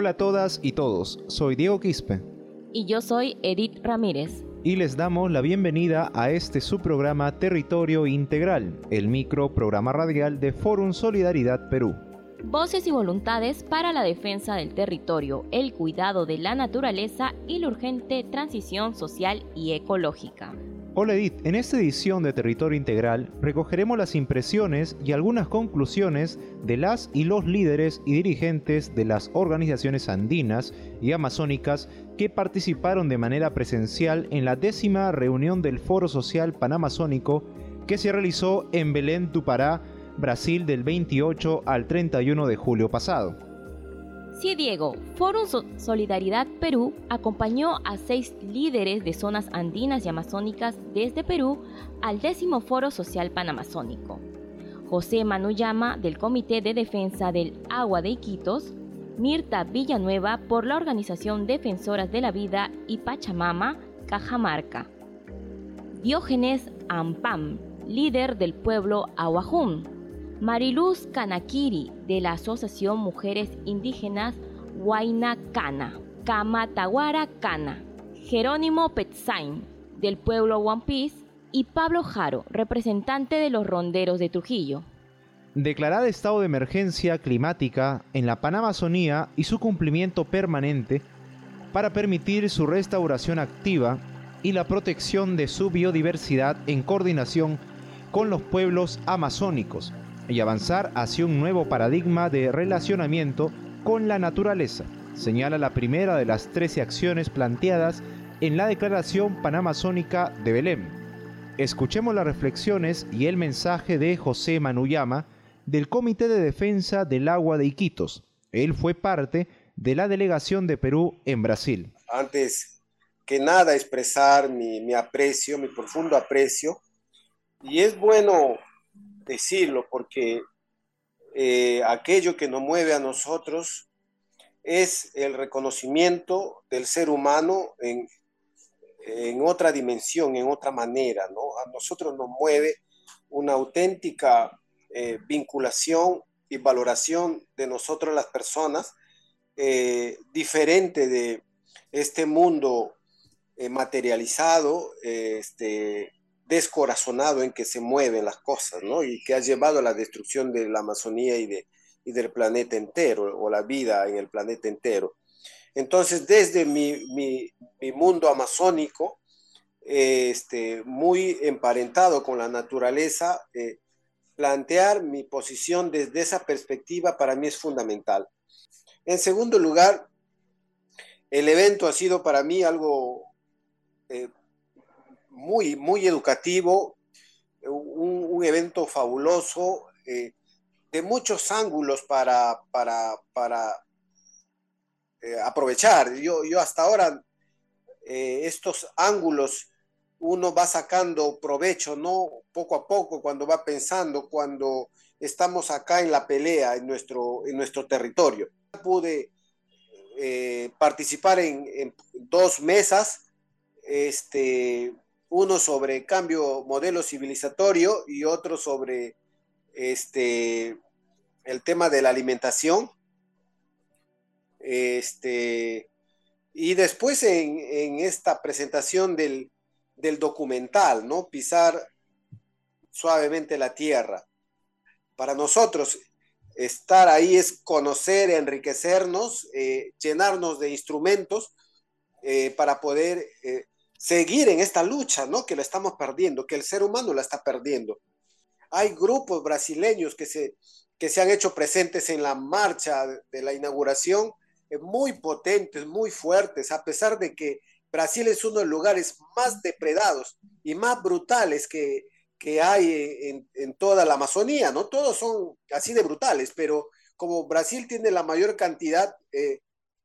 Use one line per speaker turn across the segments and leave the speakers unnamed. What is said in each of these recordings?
Hola a todas y todos, soy Diego Quispe.
Y yo soy Edith Ramírez.
Y les damos la bienvenida a este subprograma Territorio Integral, el micro programa radial de Forum Solidaridad Perú.
Voces y voluntades para la defensa del territorio, el cuidado de la naturaleza y la urgente transición social y ecológica.
Hola Edith, en esta edición de Territorio Integral recogeremos las impresiones y algunas conclusiones de las y los líderes y dirigentes de las organizaciones andinas y amazónicas que participaron de manera presencial en la décima reunión del Foro Social Panamazónico que se realizó en Belén, Tupará, Brasil del 28 al 31 de julio pasado.
Diego, Foro Solidaridad Perú acompañó a seis líderes de zonas andinas y amazónicas desde Perú al décimo Foro Social Panamazónico. José Manuyama del Comité de Defensa del Agua de Iquitos, Mirta Villanueva por la Organización Defensoras de la Vida y Pachamama, Cajamarca. Diógenes Ampam, líder del pueblo Aguajún, Mariluz Kanakiri de la Asociación Mujeres Indígenas Huayna Cana, Kamataguara Cana, Jerónimo Petzain del pueblo One Piece y Pablo Jaro, representante de los ronderos de Trujillo.
Declarada estado de emergencia climática en la Panamazonía y su cumplimiento permanente para permitir su restauración activa y la protección de su biodiversidad en coordinación con los pueblos amazónicos, y avanzar hacia un nuevo paradigma de relacionamiento con la naturaleza, señala la primera de las 13 acciones planteadas en la Declaración Panamazónica de Belém. Escuchemos las reflexiones y el mensaje de José Manuyama del Comité de Defensa del Agua de Iquitos. Él fue parte de la delegación de Perú en Brasil.
Antes que nada expresar mi, mi aprecio, mi profundo aprecio. Y es bueno decirlo, porque eh, aquello que nos mueve a nosotros es el reconocimiento del ser humano en, en otra dimensión, en otra manera, ¿no? A nosotros nos mueve una auténtica eh, vinculación y valoración de nosotros las personas, eh, diferente de este mundo materializado, este, descorazonado en que se mueven las cosas, ¿no? Y que ha llevado a la destrucción de la Amazonía y, de, y del planeta entero, o la vida en el planeta entero. Entonces, desde mi, mi, mi mundo amazónico, este, muy emparentado con la naturaleza, eh, plantear mi posición desde esa perspectiva para mí es fundamental. En segundo lugar, el evento ha sido para mí algo eh, muy, muy educativo, un, evento fabuloso, eh, de muchos ángulos para, para, para eh, aprovechar. Yo, yo hasta ahora eh, estos ángulos uno va sacando provecho, ¿no? Poco a poco, cuando va pensando, cuando estamos acá en la pelea, en nuestro, en nuestro territorio. Pude participar en, en, dos mesas, este, uno sobre cambio modelo civilizatorio y otro sobre este, el tema de la alimentación. Este, y después en, esta presentación del, del, documental, ¿no? Pisar suavemente la tierra. Para nosotros, estar ahí es conocer, enriquecernos, eh, llenarnos de instrumentos eh, para poder eh, seguir en esta lucha, ¿no? Que la estamos perdiendo, que el ser humano la está perdiendo. Hay grupos brasileños que se, que se han hecho presentes en la marcha de la inauguración, eh, muy potentes, muy fuertes, a pesar de que Brasil es uno de los lugares más depredados y más brutales que, que hay en, en, toda la Amazonía, ¿no? Todos son así de brutales, pero como Brasil tiene la mayor cantidad eh,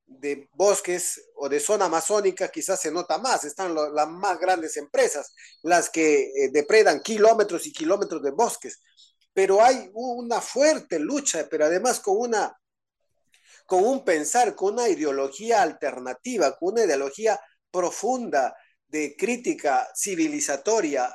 de bosques o de zona amazónica quizás se nota más, están las más grandes empresas, las que eh, depredan kilómetros y kilómetros de bosques, pero hay una fuerte lucha, pero además con una con un pensar, con una ideología alternativa, con una ideología profunda de crítica civilizatoria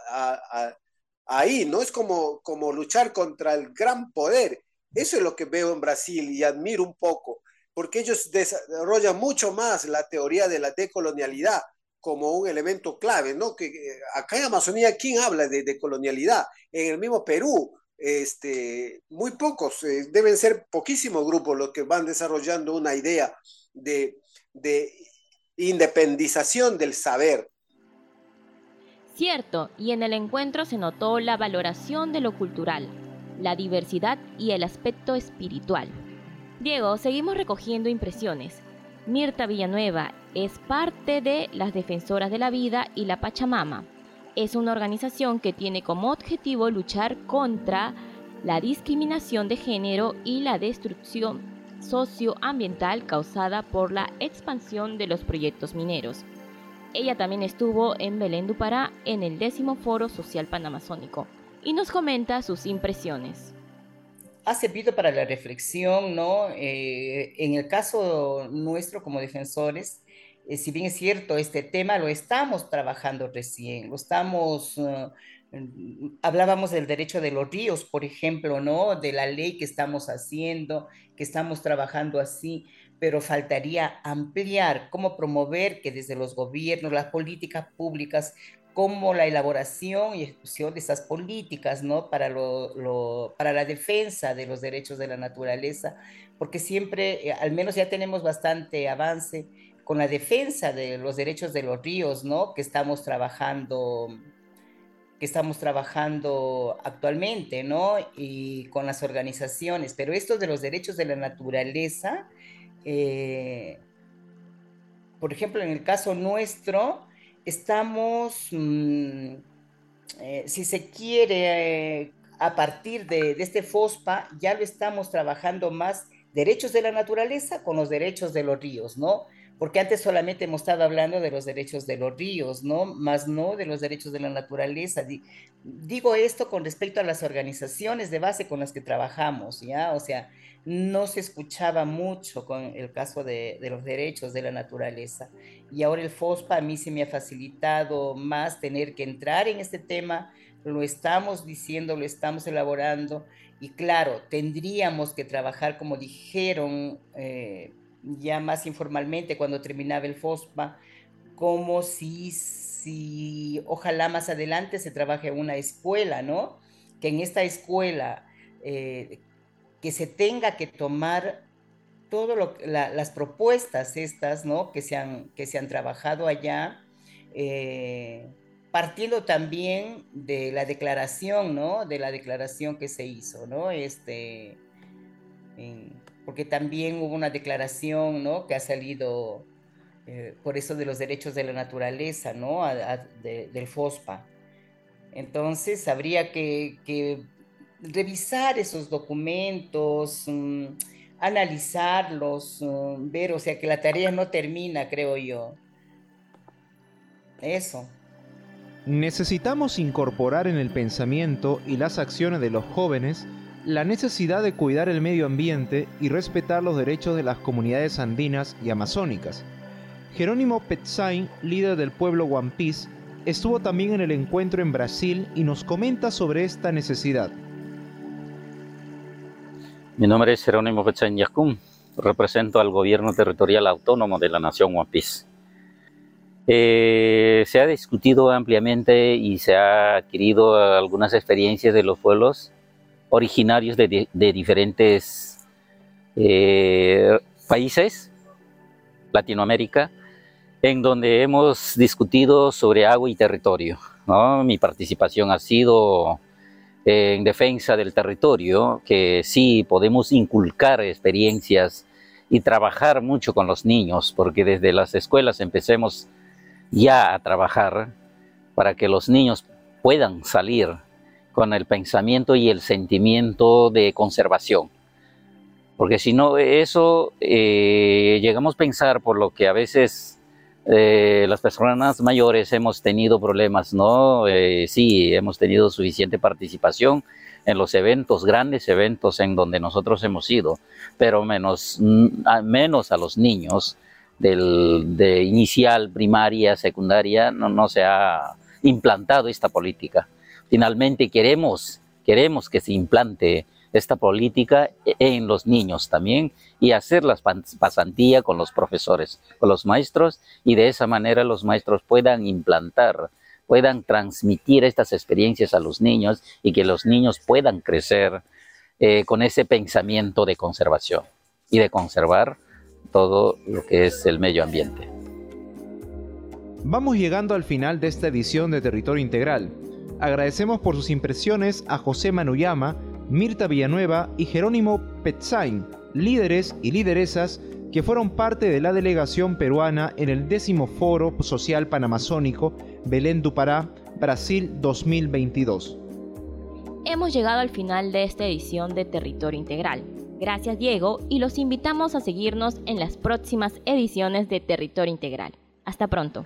ahí, ¿no? Es como, como luchar contra el gran poder. Eso es lo que veo en Brasil y admiro un poco porque ellos desarrollan mucho más la teoría de la decolonialidad como un elemento clave, ¿no? Que acá en Amazonía, ¿quién habla de, de colonialidad? En el mismo Perú, este, muy pocos, eh, deben ser poquísimos grupos los que van desarrollando una idea de, de independización del saber.
Cierto, y en el encuentro se notó la valoración de lo cultural, la diversidad y el aspecto espiritual. Diego, seguimos recogiendo impresiones. Mirta Villanueva es parte de las Defensoras de la Vida y la Pachamama es una organización que tiene como objetivo luchar contra la discriminación de género y la destrucción socioambiental causada por la expansión de los proyectos mineros. Ella también estuvo en Belén du Pará en el décimo Foro Social Panamazónico y nos comenta sus impresiones.
Ha servido para la reflexión, ¿no? Eh, en el caso nuestro como defensores, eh, si bien es cierto, este tema lo estamos trabajando recién, lo estamos, uh, hablábamos del derecho de los ríos, por ejemplo, ¿no? De la ley que estamos haciendo, que estamos trabajando así, pero faltaría ampliar cómo promover que desde los gobiernos, las políticas públicas, como la elaboración y ejecución de esas políticas, ¿no? Para, lo, para la defensa de los derechos de la naturaleza, porque siempre, eh, al menos ya tenemos bastante avance con la defensa de los derechos de los ríos, ¿no? Que estamos trabajando, que estamos trabajando actualmente, ¿no? Y con las organizaciones. Pero esto de los derechos de la naturaleza, eh, por ejemplo, en el caso nuestro, estamos, mm, eh, si se quiere, a partir de, de este FOSPA, ya lo estamos trabajando más derechos de la naturaleza con los derechos de los ríos, ¿no? Porque antes solamente hemos estado hablando de los derechos de los ríos, ¿no? Más no de los derechos de la naturaleza. Digo esto con respecto a las organizaciones de base con las que trabajamos, ¿ya? O sea, no se escuchaba mucho con el caso de, los derechos de la naturaleza. Y ahora el FOSPA a mí se me ha facilitado más tener que entrar en este tema, lo estamos diciendo, lo estamos elaborando, y claro, tendríamos que trabajar, como dijeron, eh, ya más informalmente cuando terminaba el FOSPA, como si, si ojalá más adelante se trabaje una escuela, ¿no? Que en esta escuela eh, que se tenga que tomar todas las propuestas estas, ¿no? Que se han, que se han trabajado allá, eh, partiendo también de la declaración, ¿no? De la declaración que se hizo, ¿no? Este, en, porque también hubo una declaración, ¿no? Que ha salido eh, por eso de los derechos de la naturaleza, ¿no? del FOSPA. Entonces, habría que, revisar esos documentos, mm, analizarlos, mm, ver, o sea, que la tarea no termina, creo yo. Eso.
Necesitamos incorporar en el pensamiento y las acciones de los jóvenes la necesidad de cuidar el medio ambiente y respetar los derechos de las comunidades andinas y amazónicas. Jerónimo Petzain, líder del pueblo Piece, estuvo también en el encuentro en Brasil y nos comenta sobre esta necesidad.
Mi nombre es Jerónimo Petzain Yacum, represento al gobierno territorial autónomo de la nación One eh, se ha discutido ampliamente y se ha adquirido algunas experiencias de los pueblos originarios de, diferentes eh, países, Latinoamérica, en donde hemos discutido sobre agua y territorio. Mi participación ha sido en defensa del territorio, que sí podemos inculcar experiencias y trabajar mucho con los niños, porque desde las escuelas empecemos ya a trabajar para que los niños puedan salir con el pensamiento y el sentimiento de conservación. Porque si no, eso eh, llegamos a pensar por lo que a veces eh, las personas mayores hemos tenido problemas, ¿no? Eh, sí, hemos tenido suficiente participación en los eventos, grandes eventos en donde nosotros hemos ido, pero menos, mm, menos a los niños del, de inicial, primaria, secundaria, no, no se ha implantado esta política finalmente queremos, queremos que se implante esta política en los niños también y hacer la pasantía con los profesores, con los maestros y de esa manera los maestros puedan implantar, puedan transmitir estas experiencias a los niños y que los niños puedan crecer eh, con ese pensamiento de conservación y de conservar todo lo que es el medio ambiente.
Vamos llegando al final de esta edición de Territorio Integral. Agradecemos por sus impresiones a José Manuyama, Mirta Villanueva y Jerónimo Petzain, líderes y lideresas que fueron parte de la delegación peruana en el décimo Foro Social Panamazónico Belén du Pará, Brasil 2022.
Hemos llegado al final de esta edición de Territorio Integral. Gracias Diego y los invitamos a seguirnos en las próximas ediciones de Territorio Integral. Hasta pronto.